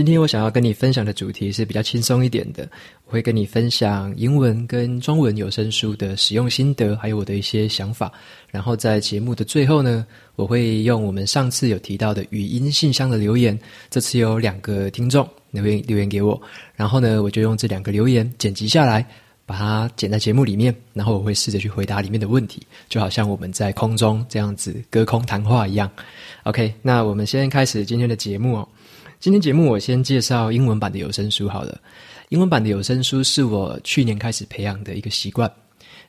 今天我想要跟你分享的主题是比较轻松一点的，我会跟你分享英文跟中文有声书的使用心得，还有我的一些想法。然后在节目的最后呢，我会用我们上次有提到的语音信箱的留言，这次有两个听众留言留言给我，然后呢，我就用这两个留言剪辑下来，把它剪在节目里面，然后我会试着去回答里面的问题，就好像我们在空中这样子隔空谈话一样。OK，那我们先开始今天的节目哦。今天节目我先介绍英文版的有声书好了。英文版的有声书是我去年开始培养的一个习惯。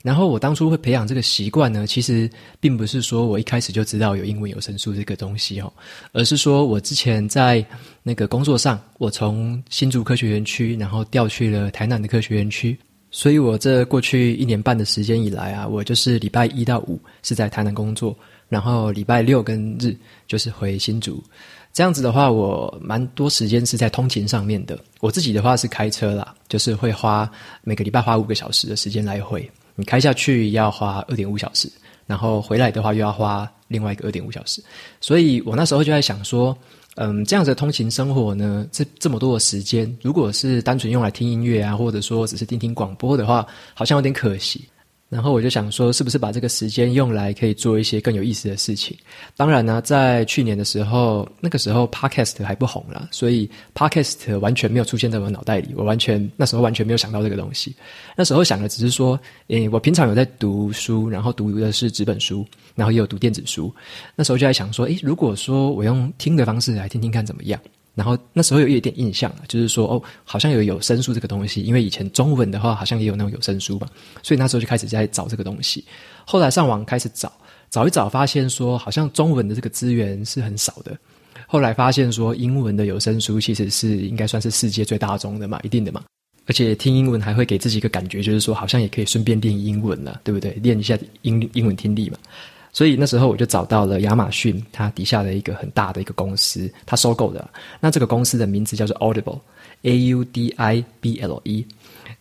然后我当初会培养这个习惯呢，其实并不是说我一开始就知道有英文有声书这个东西哦，而是说我之前在那个工作上，我从新竹科学园区，然后调去了台南的科学园区，所以我这过去一年半的时间以来啊，我就是礼拜一到五是在台南工作，然后礼拜六跟日就是回新竹。这样子的话，我蛮多时间是在通勤上面的。我自己的话是开车啦，就是会花每个礼拜花五个小时的时间来回。你开下去要花二点五小时，然后回来的话又要花另外一个二点五小时。所以我那时候就在想说，嗯，这样子的通勤生活呢，这这么多的时间，如果是单纯用来听音乐啊，或者说只是听听广播的话，好像有点可惜。然后我就想说，是不是把这个时间用来可以做一些更有意思的事情？当然呢，在去年的时候，那个时候 Podcast 还不红啦，所以 Podcast 完全没有出现在我脑袋里。我完全那时候完全没有想到这个东西。那时候想的只是说，诶，我平常有在读书，然后读的是纸本书，然后也有读电子书。那时候就在想说，诶，如果说我用听的方式来听听看怎么样？然后那时候有一点印象，就是说哦，好像有有声书这个东西，因为以前中文的话好像也有那种有声书吧，所以那时候就开始在找这个东西。后来上网开始找，找一找发现说，好像中文的这个资源是很少的。后来发现说，英文的有声书其实是应该算是世界最大宗的嘛，一定的嘛。而且听英文还会给自己一个感觉，就是说好像也可以顺便练英文了，对不对？练一下英英文听力嘛。所以那时候我就找到了亚马逊，它底下的一个很大的一个公司，它收购的。那这个公司的名字叫做 Audible，A U D I B L E。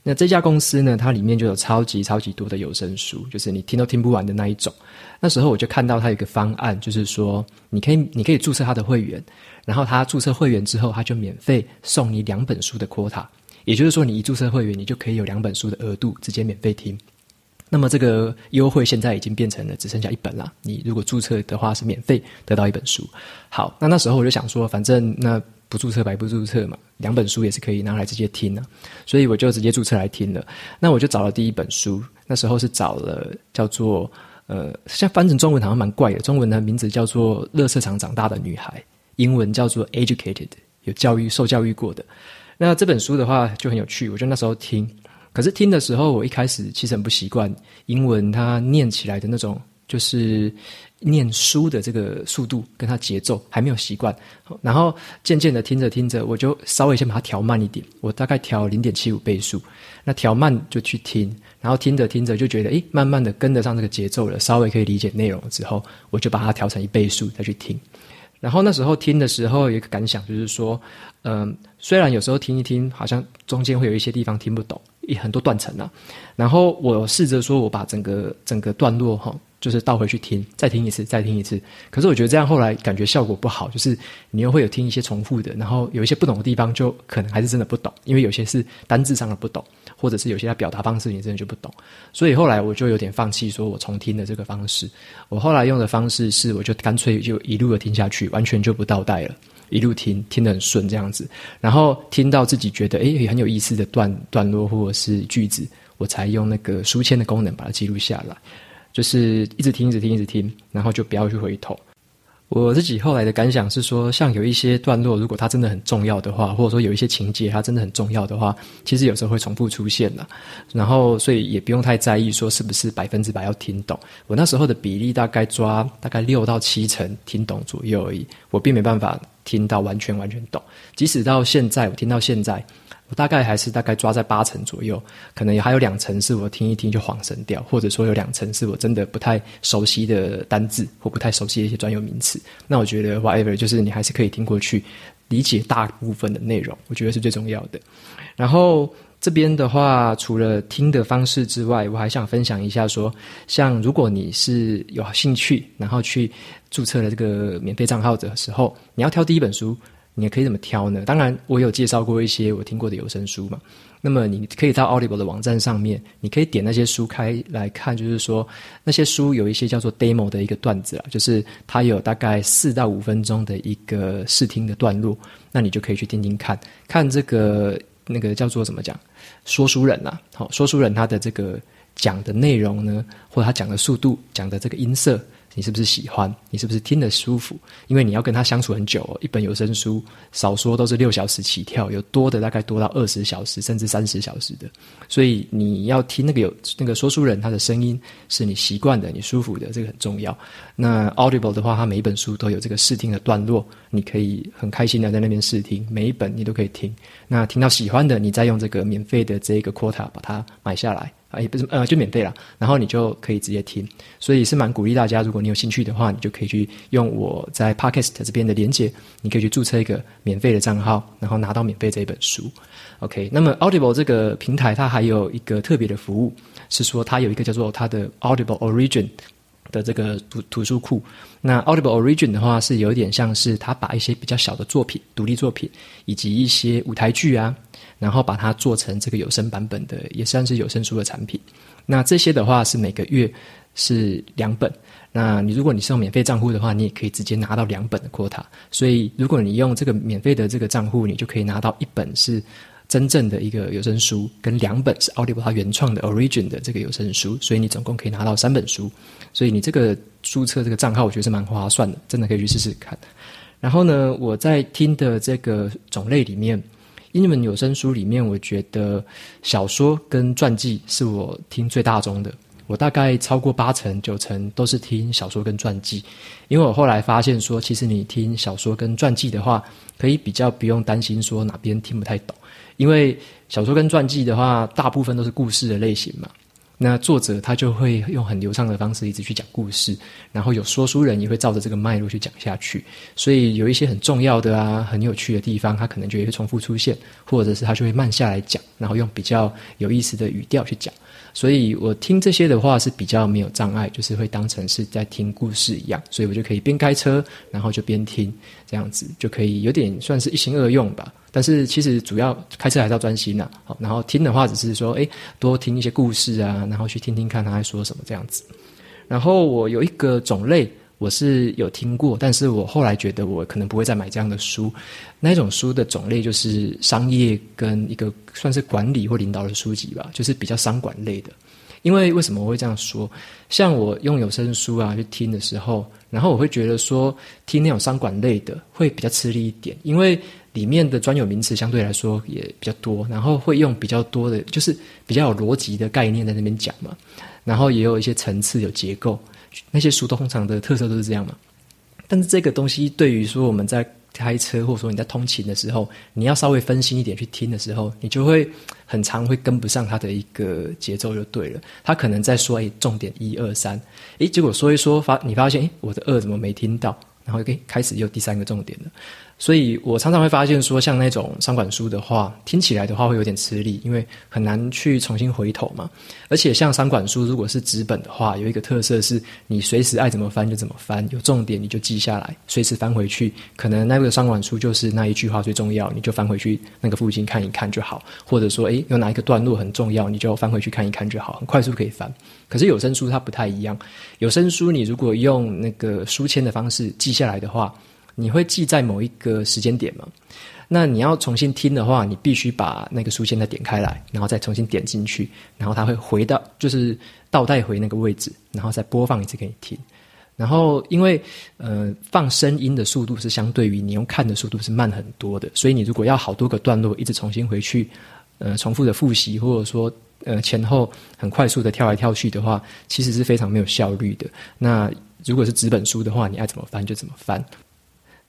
那这家公司呢，它里面就有超级超级多的有声书，就是你听都听不完的那一种。那时候我就看到它有个方案，就是说你可以你可以注册它的会员，然后它注册会员之后，它就免费送你两本书的 quota，也就是说你一注册会员，你就可以有两本书的额度直接免费听。那么这个优惠现在已经变成了只剩下一本了。你如果注册的话是免费得到一本书。好，那那时候我就想说，反正那不注册白不注册嘛，两本书也是可以拿来直接听的，所以我就直接注册来听了。那我就找了第一本书，那时候是找了叫做呃，现在翻成中文好像蛮怪的，中文的名字叫做《垃圾场长大的女孩》，英文叫做 Educated，有教育受教育过的。那这本书的话就很有趣，我就那时候听。可是听的时候，我一开始其实很不习惯英文，它念起来的那种就是念书的这个速度跟它节奏还没有习惯。然后渐渐的听着听着，我就稍微先把它调慢一点，我大概调零点七五倍速，那调慢就去听，然后听着听着就觉得，诶，慢慢的跟得上这个节奏了，稍微可以理解内容之后，我就把它调成一倍速再去听。然后那时候听的时候有一个感想，就是说，嗯、虽然有时候听一听，好像中间会有一些地方听不懂。很多断层啊，然后我试着说，我把整个整个段落哈，就是倒回去听，再听一次，再听一次。可是我觉得这样后来感觉效果不好，就是你又会有听一些重复的，然后有一些不懂的地方，就可能还是真的不懂，因为有些是单字上的不懂，或者是有些他表达方式你真的就不懂。所以后来我就有点放弃，说我重听的这个方式。我后来用的方式是，我就干脆就一路的听下去，完全就不倒带了。一路听，听得很顺，这样子，然后听到自己觉得诶很有意思的段段落或者是句子，我才用那个书签的功能把它记录下来，就是一直听，一直听，一直听，然后就不要去回头。我自己后来的感想是说，像有一些段落，如果它真的很重要的话，或者说有一些情节它真的很重要的话，其实有时候会重复出现的。然后，所以也不用太在意说是不是百分之百要听懂。我那时候的比例大概抓大概六到七成听懂左右而已，我并没办法。听到完全完全懂。即使到现在，我听到现在，我大概还是大概抓在八成左右，可能还有两成是我听一听就恍神掉，或者说有两成是我真的不太熟悉的单字或不太熟悉的一些专有名词。那我觉得 whatever，就是你还是可以听过去，理解大部分的内容，我觉得是最重要的。然后。这边的话，除了听的方式之外，我还想分享一下说，像如果你是有兴趣，然后去注册了这个免费账号的时候，你要挑第一本书，你可以怎么挑呢？当然，我有介绍过一些我听过的有声书嘛。那么你可以到 Audible 的网站上面，你可以点那些书开来看，就是说那些书有一些叫做 demo 的一个段子啊，就是它有大概四到五分钟的一个试听的段落，那你就可以去听听看，看这个。那个叫做怎么讲？说书人呐、好，说书人他的这个讲的内容呢，或者他讲的速度，讲的这个音色。你是不是喜欢？你是不是听得舒服？因为你要跟他相处很久哦。一本有声书少说都是六小时起跳，有多的大概多到二十小时甚至三十小时的。所以你要听那个有那个说书人他的声音是你习惯的、你舒服的，这个很重要。那 Audible 的话，它每一本书都有这个试听的段落，你可以很开心的在那边试听，每一本你都可以听。那听到喜欢的，你再用这个免费的这个 quota 把它买下来。啊，也不是，呃，就免费了，然后你就可以直接听，所以是蛮鼓励大家，如果你有兴趣的话，你就可以去用我在 Podcast 这边的连接，你可以去注册一个免费的账号，然后拿到免费这一本书。OK，那么 Audible 这个平台它还有一个特别的服务，是说它有一个叫做它的 Audible Origin 的这个图图书库。那 Audible Origin 的话，是有点像是他把一些比较小的作品、独立作品以及一些舞台剧啊。然后把它做成这个有声版本的，也算是有声书的产品。那这些的话是每个月是两本。那你如果你是用免费账户的话，你也可以直接拿到两本的 quota。所以如果你用这个免费的这个账户，你就可以拿到一本是真正的一个有声书，跟两本是 Audible 它原创的 Origin 的这个有声书。所以你总共可以拿到三本书。所以你这个注册这个账号，我觉得是蛮划算的，真的可以去试试看。然后呢，我在听的这个种类里面。英文有声书里面，我觉得小说跟传记是我听最大宗的。我大概超过八成九成都是听小说跟传记，因为我后来发现说，其实你听小说跟传记的话，可以比较不用担心说哪边听不太懂，因为小说跟传记的话，大部分都是故事的类型嘛。那作者他就会用很流畅的方式一直去讲故事，然后有说书人也会照着这个脉络去讲下去，所以有一些很重要的啊、很有趣的地方，他可能就会重复出现，或者是他就会慢下来讲，然后用比较有意思的语调去讲。所以我听这些的话是比较没有障碍，就是会当成是在听故事一样，所以我就可以边开车，然后就边听，这样子就可以有点算是一心二用吧。但是其实主要开车还是要专心呐，好，然后听的话只是说，诶，多听一些故事啊，然后去听听看他在说什么这样子。然后我有一个种类我是有听过，但是我后来觉得我可能不会再买这样的书。那种书的种类就是商业跟一个算是管理或领导的书籍吧，就是比较商管类的。因为为什么我会这样说？像我用有声书啊去听的时候，然后我会觉得说听那种商管类的会比较吃力一点，因为。里面的专有名词相对来说也比较多，然后会用比较多的，就是比较有逻辑的概念在那边讲嘛，然后也有一些层次、有结构，那些书通常的特色都是这样嘛。但是这个东西对于说我们在开车或者说你在通勤的时候，你要稍微分心一点去听的时候，你就会很常会跟不上它的一个节奏就对了。他可能在说诶重点一二三，诶结果说一说发你发现诶我的二怎么没听到，然后诶开始又第三个重点了。所以我常常会发现说，像那种商管书的话，听起来的话会有点吃力，因为很难去重新回头嘛。而且像商管书，如果是纸本的话，有一个特色是，你随时爱怎么翻就怎么翻，有重点你就记下来，随时翻回去。可能那个商管书就是那一句话最重要，你就翻回去那个附近看一看就好。或者说，诶，有哪一个段落很重要，你就翻回去看一看就好，很快速可以翻。可是有声书它不太一样，有声书你如果用那个书签的方式记下来的话。你会记在某一个时间点吗？那你要重新听的话，你必须把那个书签再点开来，然后再重新点进去，然后它会回到，就是倒带回那个位置，然后再播放一次给你听。然后因为呃放声音的速度是相对于你用看的速度是慢很多的，所以你如果要好多个段落一直重新回去，呃重复的复习，或者说呃前后很快速的跳来跳去的话，其实是非常没有效率的。那如果是纸本书的话，你爱怎么翻就怎么翻。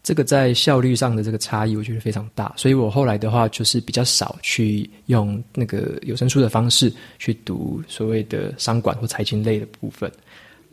这个在效率上的这个差异，我觉得非常大。所以我后来的话，就是比较少去用那个有声书的方式去读所谓的商管或财经类的部分。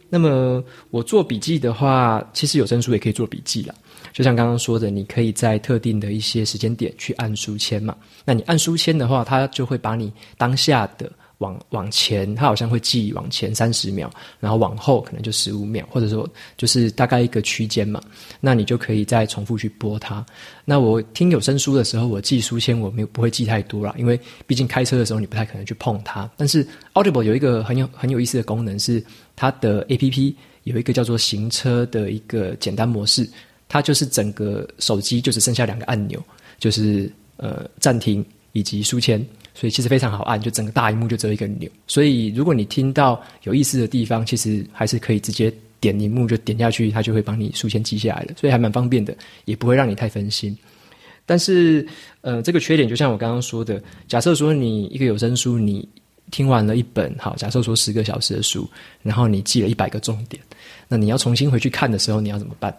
那么我做笔记的话，其实有声书也可以做笔记啦。就像刚刚说的，你可以在特定的一些时间点去按书签嘛。那你按书签的话，它就会把你当下的。往往前，它好像会记往前三十秒，然后往后可能就十五秒，或者说就是大概一个区间嘛。那你就可以再重复去播它。那我听有声书的时候，我记书签我没有不会记太多啦，因为毕竟开车的时候你不太可能去碰它。但是 Audible 有一个很有很有意思的功能是，它的 APP 有一个叫做行车的一个简单模式，它就是整个手机就只剩下两个按钮，就是呃暂停以及书签。所以其实非常好按，就整个大荧幕就只有一个钮。所以如果你听到有意思的地方，其实还是可以直接点荧幕就点下去，它就会帮你书签记下来了。所以还蛮方便的，也不会让你太分心。但是，呃，这个缺点就像我刚刚说的，假设说你一个有声书，你听完了一本，好，假设说十个小时的书，然后你记了一百个重点，那你要重新回去看的时候，你要怎么办？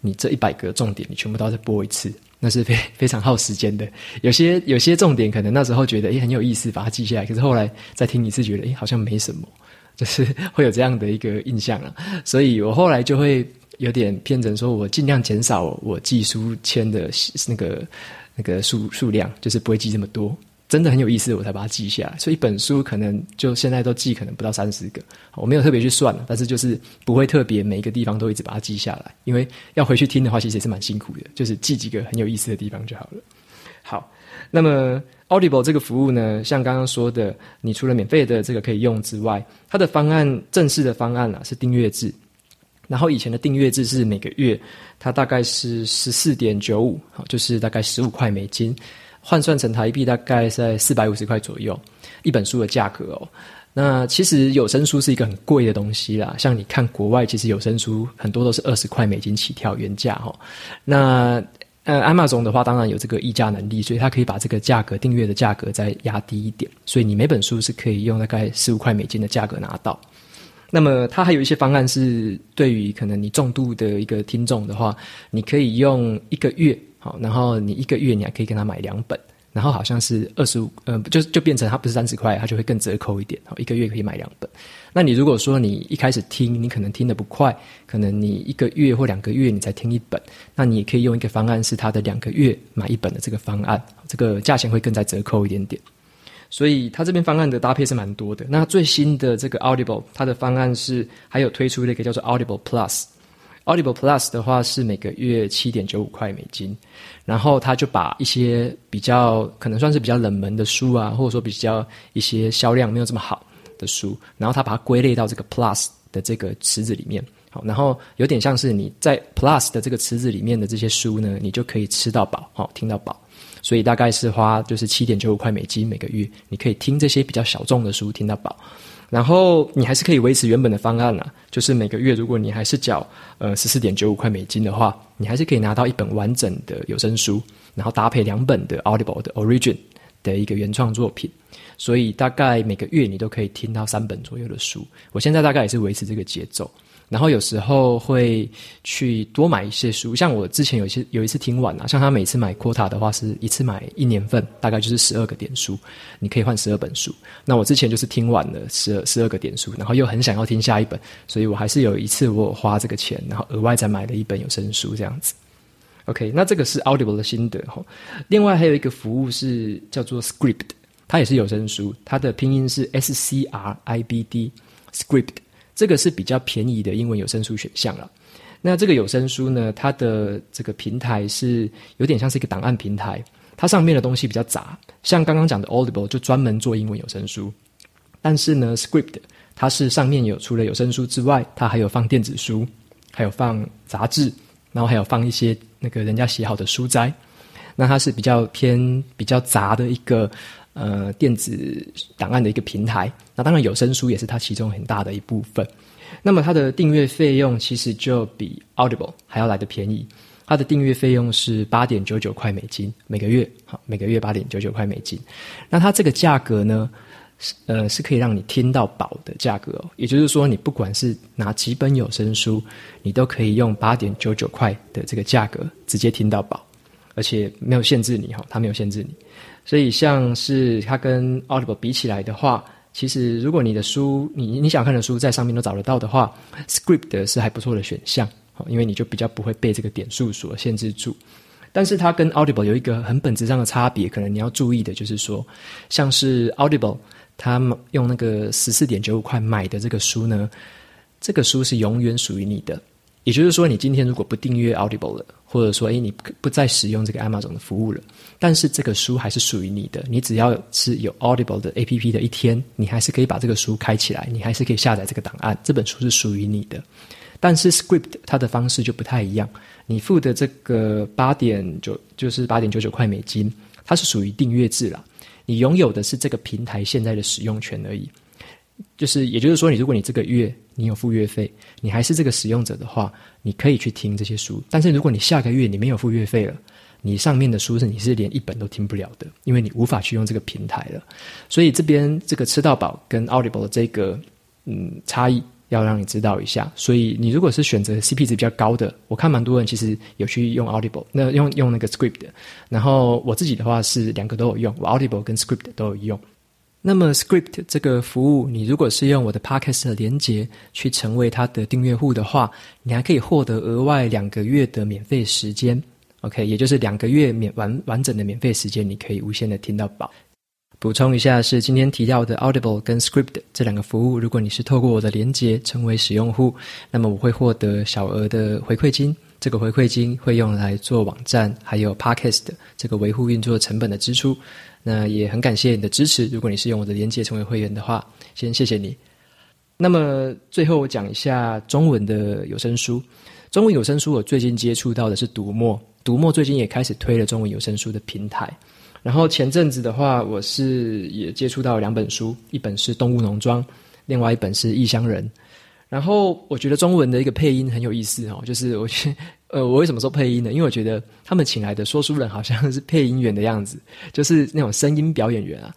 你这一百个重点，你全部都要再播一次。那是非 非常耗时间的，有些有些重点可能那时候觉得诶很有意思，把它记下来，可是后来再听一次觉得诶好像没什么，就是会有这样的一个印象啊。所以我后来就会有点偏成说，我尽量减少我记书签的那个那个数数量，就是不会记这么多。真的很有意思，我才把它记下来。所以一本书可能就现在都记，可能不到三十个。我没有特别去算，但是就是不会特别每一个地方都一直把它记下来，因为要回去听的话，其实也是蛮辛苦的。就是记几个很有意思的地方就好了。好，那么 Audible 这个服务呢，像刚刚说的，你除了免费的这个可以用之外，它的方案正式的方案啊是订阅制。然后以前的订阅制是每个月，它大概是十四点九五，好，就是大概十五块美金。换算成台币大概在四百五十块左右，一本书的价格哦。那其实有声书是一个很贵的东西啦，像你看国外，其实有声书很多都是二十块美金起跳原价哈。那呃，Amazon 的话当然有这个议价能力，所以它可以把这个价格订阅的价格再压低一点，所以你每本书是可以用大概十五块美金的价格拿到。那么它还有一些方案是对于可能你重度的一个听众的话，你可以用一个月。好，然后你一个月你还可以跟他买两本，然后好像是二十五，呃，就就变成它不是三十块，它就会更折扣一点。好，一个月可以买两本。那你如果说你一开始听，你可能听得不快，可能你一个月或两个月你才听一本，那你也可以用一个方案，是它的两个月买一本的这个方案，这个价钱会更再折扣一点点。所以它这边方案的搭配是蛮多的。那最新的这个 Audible，它的方案是还有推出了一个叫做 Audible Plus。Audible Plus 的话是每个月七点九五块美金，然后他就把一些比较可能算是比较冷门的书啊，或者说比较一些销量没有这么好的书，然后他把它归类到这个 Plus 的这个池子里面。好，然后有点像是你在 Plus 的这个池子里面的这些书呢，你就可以吃到饱，好，听到饱。所以大概是花就是七点九五块美金每个月，你可以听这些比较小众的书，听到饱。然后你还是可以维持原本的方案啊，就是每个月如果你还是缴呃十四点九五块美金的话，你还是可以拿到一本完整的有声书，然后搭配两本的 Audible 的 Origin 的一个原创作品，所以大概每个月你都可以听到三本左右的书。我现在大概也是维持这个节奏。然后有时候会去多买一些书，像我之前有一些有一次听完啊，像他每次买 quota 的话是一次买一年份，大概就是十二个点数，你可以换十二本书。那我之前就是听完了十二十二个点数，然后又很想要听下一本，所以我还是有一次我花这个钱，然后额外再买了一本有声书这样子。OK，那这个是 Audible 的心得哈。另外还有一个服务是叫做 Script，它也是有声书，它的拼音是 S C R I B D Script。这个是比较便宜的英文有声书选项了。那这个有声书呢，它的这个平台是有点像是一个档案平台，它上面的东西比较杂。像刚刚讲的 Audible 就专门做英文有声书，但是呢，Script 它是上面有除了有声书之外，它还有放电子书，还有放杂志，然后还有放一些那个人家写好的书摘。那它是比较偏比较杂的一个。呃，电子档案的一个平台，那当然有声书也是它其中很大的一部分。那么它的订阅费用其实就比 Audible 还要来得便宜，它的订阅费用是八点九九块美金每个月，好，每个月八点九九块美金。那它这个价格呢，是呃，是可以让你听到饱的价格哦。也就是说，你不管是拿几本有声书，你都可以用八点九九块的这个价格直接听到饱，而且没有限制你哈，它没有限制你。所以，像是它跟 Audible 比起来的话，其实如果你的书，你你想看的书在上面都找得到的话，Script 是还不错的选项，因为你就比较不会被这个点数所限制住。但是它跟 Audible 有一个很本质上的差别，可能你要注意的就是说，像是 Audible。他用那个十四点九五块买的这个书呢，这个书是永远属于你的。也就是说，你今天如果不订阅 Audible 了，或者说，诶，你不再使用这个 Amazon 的服务了，但是这个书还是属于你的。你只要是有 Audible 的 APP 的一天，你还是可以把这个书开起来，你还是可以下载这个档案。这本书是属于你的。但是 Script 它的方式就不太一样，你付的这个八点九就是八点九九块美金，它是属于订阅制啦。你拥有的是这个平台现在的使用权而已，就是也就是说，你如果你这个月你有付月费，你还是这个使用者的话，你可以去听这些书。但是如果你下个月你没有付月费了，你上面的书是你是连一本都听不了的，因为你无法去用这个平台了。所以这边这个吃到饱跟 Audible 的这个嗯差异。要让你知道一下，所以你如果是选择 CP 值比较高的，我看蛮多人其实有去用 Audible，那用用那个 Script，然后我自己的话是两个都有用，我 Audible 跟 Script 都有用。那么，Script 这个服务，你如果是用我的 Podcast 的连接去成为它的订阅户的话，你还可以获得额外两个月的免费时间，OK，也就是两个月免完完整的免费时间，你可以无限的听到饱。补充一下，是今天提到的 Audible 跟 Script 这两个服务。如果你是透过我的连接成为使用户，那么我会获得小额的回馈金。这个回馈金会用来做网站还有 Podcast 这个维护运作成本的支出。那也很感谢你的支持。如果你是用我的连接成为会员的话，先谢谢你。那么最后我讲一下中文的有声书。中文有声书我最近接触到的是读墨，读墨最近也开始推了中文有声书的平台。然后前阵子的话，我是也接触到两本书，一本是《动物农庄》，另外一本是《异乡人》。然后我觉得中文的一个配音很有意思哦，就是我觉呃，我为什么说配音呢？因为我觉得他们请来的说书人好像是配音员的样子，就是那种声音表演员啊。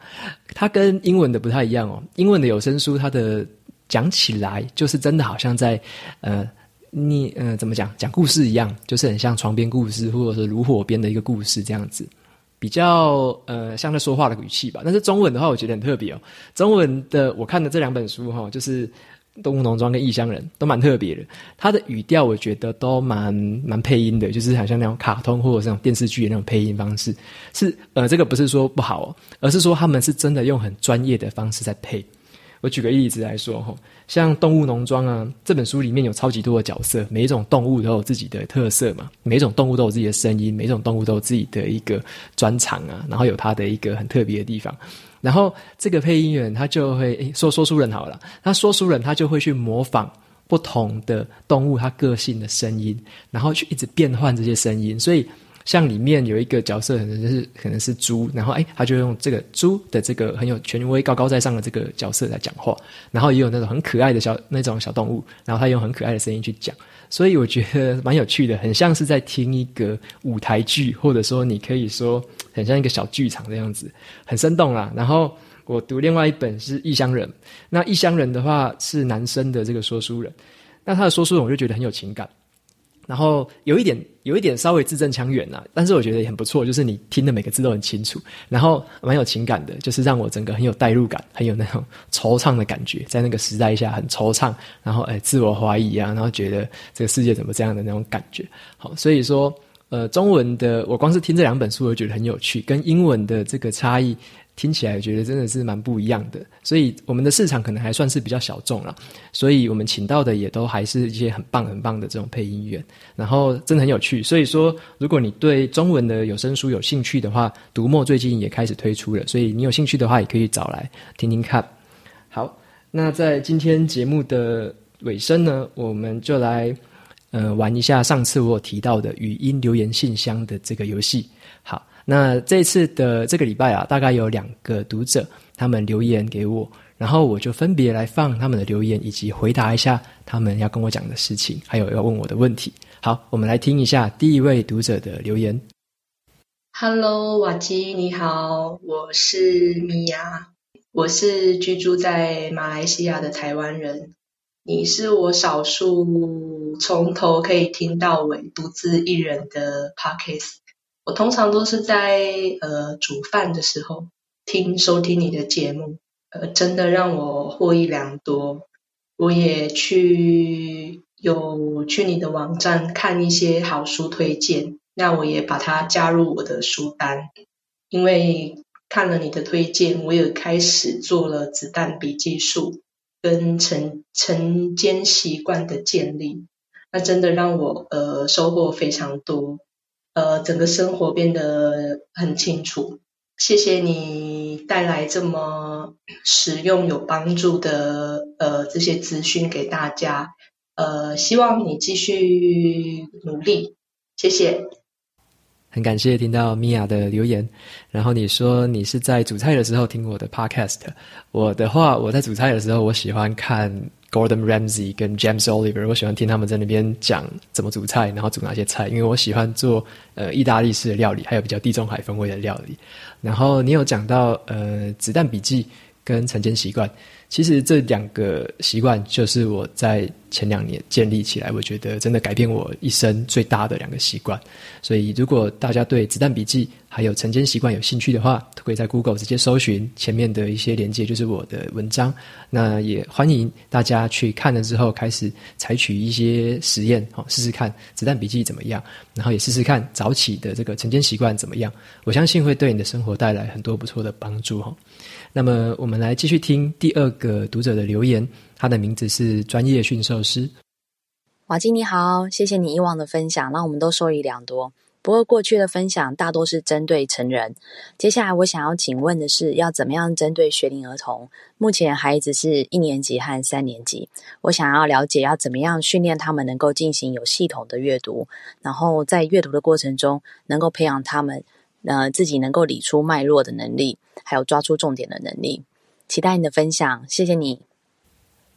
他跟英文的不太一样哦，英文的有声书，它的讲起来就是真的好像在呃，你呃怎么讲讲故事一样，就是很像床边故事或者是炉火边的一个故事这样子。比较呃像在说话的语气吧，但是中文的话，我觉得很特别哦。中文的我看的这两本书哈，就是《动物农庄》跟《异乡人》，都蛮特别的。他的语调我觉得都蛮蛮配音的，就是好像那种卡通或者那种电视剧的那种配音方式。是呃，这个不是说不好，而是说他们是真的用很专业的方式在配。我举个例子来说哈，像《动物农庄》啊，这本书里面有超级多的角色，每一种动物都有自己的特色嘛，每一种动物都有自己的声音，每一种动物都有自己的一个专长啊，然后有它的一个很特别的地方。然后这个配音员他就会说说书人好了，他说书人他就会去模仿不同的动物他个性的声音，然后去一直变换这些声音，所以。像里面有一个角色，可能就是可能是猪，然后哎，他就用这个猪的这个很有权威、高高在上的这个角色来讲话，然后也有那种很可爱的小那种小动物，然后他用很可爱的声音去讲，所以我觉得蛮有趣的，很像是在听一个舞台剧，或者说你可以说很像一个小剧场的样子，很生动啦。然后我读另外一本是《异乡人》，那《异乡人》的话是男生的这个说书人，那他的说书人我就觉得很有情感。然后有一点，有一点稍微字正腔圆啊，但是我觉得也很不错，就是你听的每个字都很清楚，然后蛮有情感的，就是让我整个很有代入感，很有那种惆怅的感觉，在那个时代下很惆怅，然后诶自我怀疑啊，然后觉得这个世界怎么这样的那种感觉。好，所以说呃，中文的我光是听这两本书，我就觉得很有趣，跟英文的这个差异。听起来我觉得真的是蛮不一样的，所以我们的市场可能还算是比较小众了，所以我们请到的也都还是一些很棒很棒的这种配音员，然后真的很有趣。所以说，如果你对中文的有声书有兴趣的话，读墨最近也开始推出了，所以你有兴趣的话，也可以找来听听看。好，那在今天节目的尾声呢，我们就来呃玩一下上次我有提到的语音留言信箱的这个游戏。那这次的这个礼拜啊，大概有两个读者他们留言给我，然后我就分别来放他们的留言，以及回答一下他们要跟我讲的事情，还有要问我的问题。好，我们来听一下第一位读者的留言。Hello，瓦基，你好，我是米娅。我是居住在马来西亚的台湾人。你是我少数从头可以听到尾独自一人的 Podcast。我通常都是在呃煮饭的时候听收听你的节目，呃，真的让我获益良多。我也去有去你的网站看一些好书推荐，那我也把它加入我的书单，因为。看了你的推荐，我也开始做了子弹笔记术跟晨晨间习惯的建立，那真的让我呃收获非常多，呃整个生活变得很清楚。谢谢你带来这么实用有帮助的呃这些资讯给大家，呃希望你继续努力，谢谢。很感谢听到米娅的留言，然后你说你是在煮菜的时候听我的 podcast。我的话，我在煮菜的时候，我喜欢看 Gordon Ramsay 跟 James Oliver，我喜欢听他们在那边讲怎么煮菜，然后煮哪些菜，因为我喜欢做呃意大利式的料理，还有比较地中海风味的料理。然后你有讲到呃子弹笔记跟晨间习惯。其实这两个习惯就是我在前两年建立起来，我觉得真的改变我一生最大的两个习惯。所以，如果大家对子弹笔记还有晨间习惯有兴趣的话，都可以在 Google 直接搜寻前面的一些连接，就是我的文章。那也欢迎大家去看了之后，开始采取一些实验，好试试看子弹笔记怎么样，然后也试试看早起的这个晨间习惯怎么样。我相信会对你的生活带来很多不错的帮助哈。那么，我们来继续听第二个读者的留言。他的名字是专业驯兽师。瓦基你好，谢谢你以往的分享，让我们都受益良多。不过，过去的分享大多是针对成人。接下来，我想要请问的是，要怎么样针对学龄儿童？目前孩子是一年级和三年级，我想要了解要怎么样训练他们能够进行有系统的阅读，然后在阅读的过程中，能够培养他们。呃，自己能够理出脉络的能力，还有抓出重点的能力。期待你的分享，谢谢你。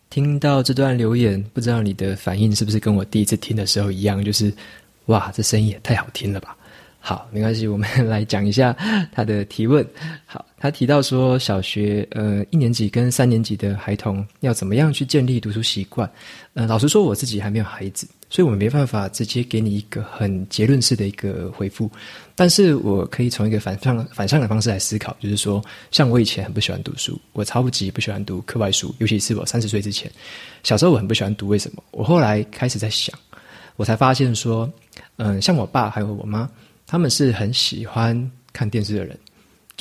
听到这段留言，不知道你的反应是不是跟我第一次听的时候一样？就是，哇，这声音也太好听了吧！好，没关系，我们 来讲一下他的提问。好，他提到说，小学呃一年级跟三年级的孩童要怎么样去建立读书习惯？呃，老实说，我自己还没有孩子。所以我们没办法直接给你一个很结论式的一个回复，但是我可以从一个反向反向的方式来思考，就是说，像我以前很不喜欢读书，我超级不喜欢读课外书，尤其是我三十岁之前，小时候我很不喜欢读，为什么？我后来开始在想，我才发现说，嗯，像我爸还有我妈，他们是很喜欢看电视的人，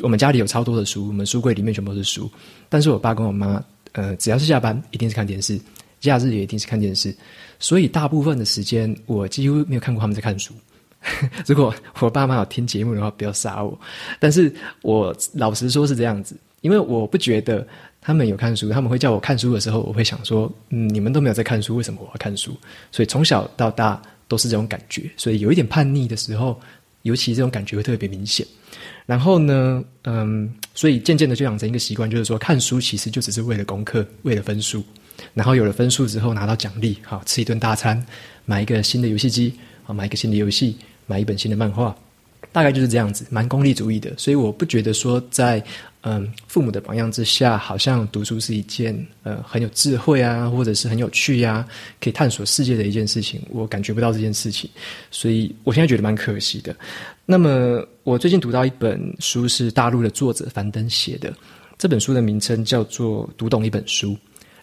我们家里有超多的书，我们书柜里面全部都是书，但是我爸跟我妈，呃，只要是下班，一定是看电视。假日也一定是看电视，所以大部分的时间我几乎没有看过他们在看书。如果我爸妈有听节目的话，不要杀我。但是我老实说是这样子，因为我不觉得他们有看书，他们会叫我看书的时候，我会想说，嗯，你们都没有在看书，为什么我要看书？所以从小到大都是这种感觉，所以有一点叛逆的时候，尤其这种感觉会特别明显。然后呢，嗯，所以渐渐的就养成一个习惯，就是说看书其实就只是为了功课，为了分数。然后有了分数之后拿到奖励，好吃一顿大餐，买一个新的游戏机，好买一个新的游戏，买一本新的漫画，大概就是这样子，蛮功利主义的。所以我不觉得说在嗯父母的榜样之下，好像读书是一件呃很有智慧啊，或者是很有趣呀、可以探索世界的一件事情。我感觉不到这件事情，所以我现在觉得蛮可惜的。那么我最近读到一本书，是大陆的作者樊登写的，这本书的名称叫做《读懂一本书》。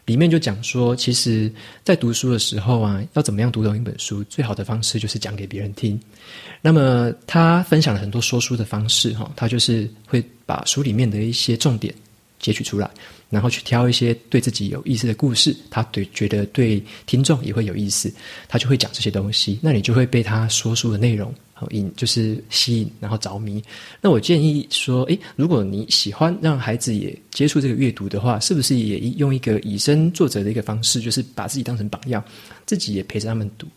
里面就讲说，其实，在读书的时候啊，要怎么样读懂一本书，最好的方式就是讲给别人听。那么，他分享了很多说书的方式，哈，他就是会把书里面的一些重点截取出来，然后去挑一些对自己有意思的故事，他对觉得对听众也会有意思，他就会讲这些东西。那你就会被他说书的内容。引就是吸引，然后着迷。那我建议说，诶，如果你喜欢让孩子也接触这个阅读的话，是不是也用一个以身作则的一个方式，就是把自己当成榜样，自己也陪着他们读。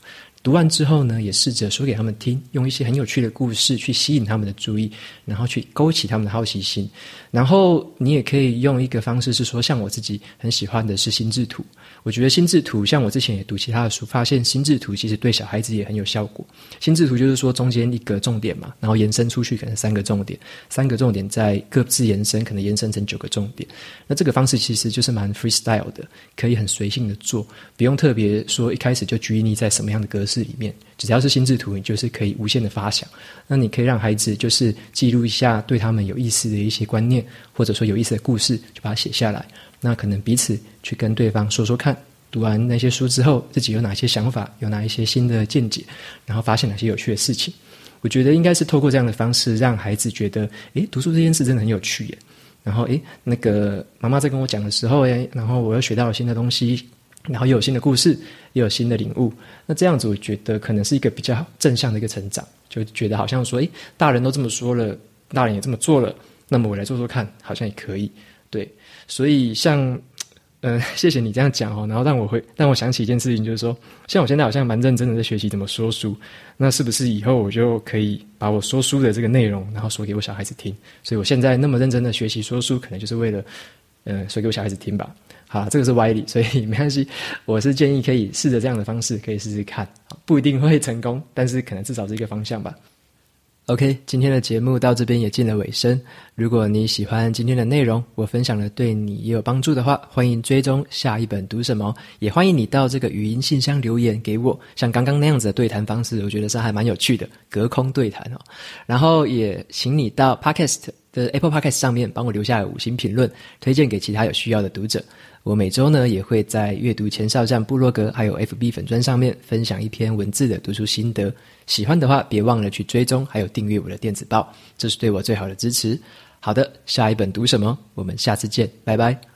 读完之后呢，也试着说给他们听，用一些很有趣的故事去吸引他们的注意，然后去勾起他们的好奇心。然后你也可以用一个方式是说，像我自己很喜欢的是心智图。我觉得心智图，像我之前也读其他的书，发现心智图其实对小孩子也很有效果。心智图就是说中间一个重点嘛，然后延伸出去可能三个重点，三个重点再各自延伸，可能延伸成九个重点。那这个方式其实就是蛮 freestyle 的，可以很随性的做，不用特别说一开始就拘泥在什么样的格式里面。只要是心智图，你就是可以无限的发想。那你可以让孩子就是记录一下对他们有意思的一些观念。或者说有意思的故事，就把它写下来。那可能彼此去跟对方说说看，读完那些书之后，自己有哪些想法，有哪一些新的见解，然后发现哪些有趣的事情。我觉得应该是透过这样的方式，让孩子觉得，诶，读书这件事真的很有趣耶。然后，诶，那个妈妈在跟我讲的时候，诶，然后我又学到了新的东西，然后又有新的故事，又有新的领悟。那这样子，我觉得可能是一个比较正向的一个成长，就觉得好像说，诶，大人都这么说了，大人也这么做了。那么我来做做看，好像也可以，对，所以像，嗯、谢谢你这样讲哦，然后让我会让我想起一件事情，就是说，像我现在好像蛮认真的在学习怎么说书，那是不是以后我就可以把我说书的这个内容，然后说给我小孩子听？所以我现在那么认真的学习说书，可能就是为了，嗯、呃，说给我小孩子听吧。好，这个是歪理，所以没关系，我是建议可以试着这样的方式，可以试试看，不一定会成功，但是可能至少是一个方向吧。OK，今天的节目到这边也进了尾声。如果你喜欢今天的内容，我分享了对你也有帮助的话，欢迎追踪下一本读什么，也欢迎你到这个语音信箱留言给我。像刚刚那样子的对谈方式，我觉得是还蛮有趣的，隔空对谈哦。然后也请你到 Podcast 的 Apple Podcast 上面帮我留下五星评论，推荐给其他有需要的读者。我每周呢也会在阅读前哨站部落格还有 FB 粉砖上面分享一篇文字的读书心得，喜欢的话别忘了去追踪还有订阅我的电子报，这是对我最好的支持。好的，下一本读什么？我们下次见，拜拜。